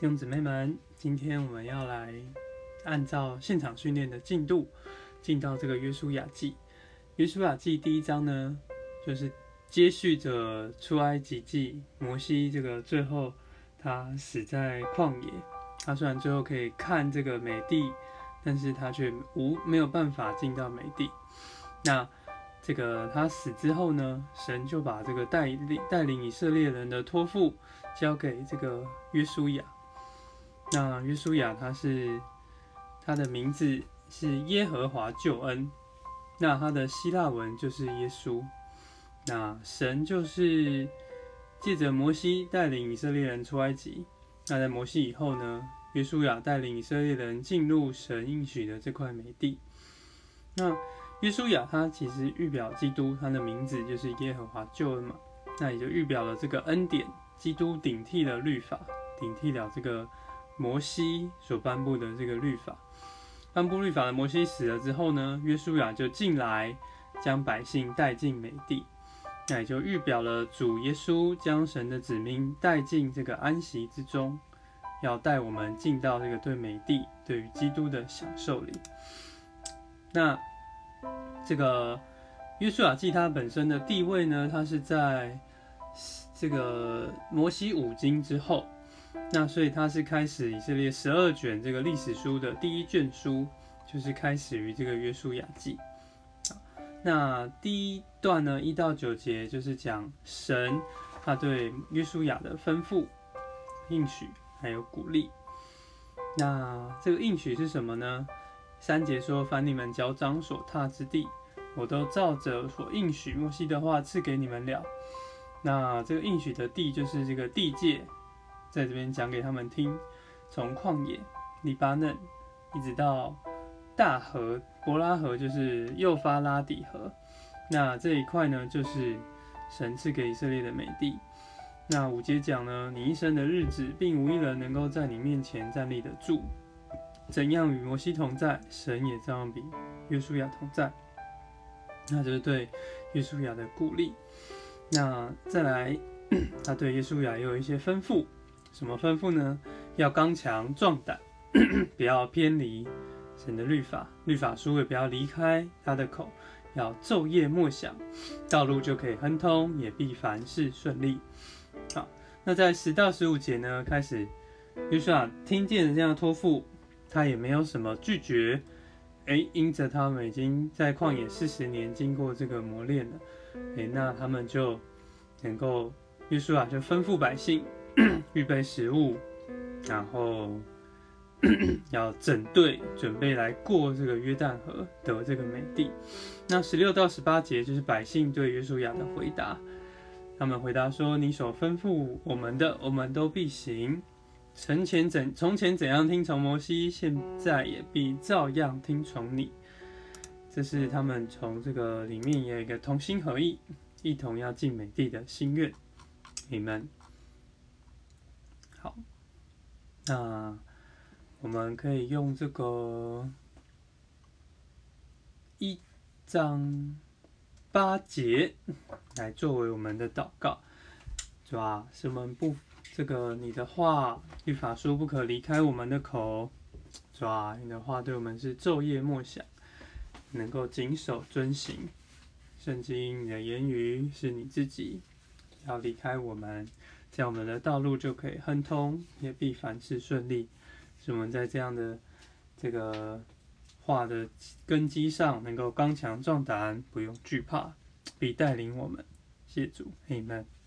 弟兄姊妹们，今天我们要来按照现场训练的进度，进到这个约书亚记。约书亚记第一章呢，就是接续着出埃及记，摩西这个最后他死在旷野，他虽然最后可以看这个美地，但是他却无没有办法进到美地。那这个他死之后呢，神就把这个带领带领以色列人的托付交给这个约书亚。那约书亚他是他的名字是耶和华救恩，那他的希腊文就是耶稣。那神就是借着摩西带领以色列人出埃及。那在摩西以后呢，约书亚带领以色列人进入神应许的这块美地。那约书亚他其实预表基督，他的名字就是耶和华救恩嘛。那也就预表了这个恩典，基督顶替了律法，顶替了这个。摩西所颁布的这个律法，颁布律法的摩西死了之后呢，约书亚就进来将百姓带进美地，那也就预表了主耶稣将神的子民带进这个安息之中，要带我们进到这个对美地、对于基督的享受里。那这个约书亚记它本身的地位呢，它是在这个摩西五经之后。那所以它是开始以色列十二卷这个历史书的第一卷书，就是开始于这个约书亚记。那第一段呢，一到九节就是讲神他对约书亚的吩咐、应许还有鼓励。那这个应许是什么呢？三节说：凡你们脚掌所踏之地，我都照着所应许摩西的话赐给你们了。那这个应许的地就是这个地界。在这边讲给他们听，从旷野、黎巴嫩，一直到大河伯拉河，就是幼发拉底河。那这一块呢，就是神赐给以色列的美地。那五节讲呢，你一生的日子，并无一人能够在你面前站立得住。怎样与摩西同在，神也照样比约书亚同在。那就是对约书亚的鼓励。那再来，他对约书亚也有一些吩咐。什么吩咐呢？要刚强壮胆，不要偏离神的律法，律法书也不要离开他的口，要昼夜默想，道路就可以亨通，也必凡事顺利。好，那在十到十五节呢，开始约书亚听见这样托付，他也没有什么拒绝。哎，因着他们已经在旷野四十年，经过这个磨练了，哎，那他们就能够约书亚就吩咐百姓。预备食物，然后 要整队准备来过这个约旦河得这个美地。那十六到十八节就是百姓对约书亚的回答。他们回答说：“你所吩咐我们的，我们都必行。从前怎从前怎样听从摩西，现在也必照样听从你。”这是他们从这个里面有一个同心合意，一同要进美地的心愿。你们。好，那我们可以用这个一章八节来作为我们的祷告，是吧？是我们不这个你的话，律法书不可离开我们的口，是吧？你的话对我们是昼夜默想，能够谨守遵行。圣经你的言语是你自己要离开我们。这样我们的道路就可以亨通，也必凡事顺利。是我们在这样的这个话的根基上，能够刚强壮胆，不用惧怕，必带领我们。谢主，Amen。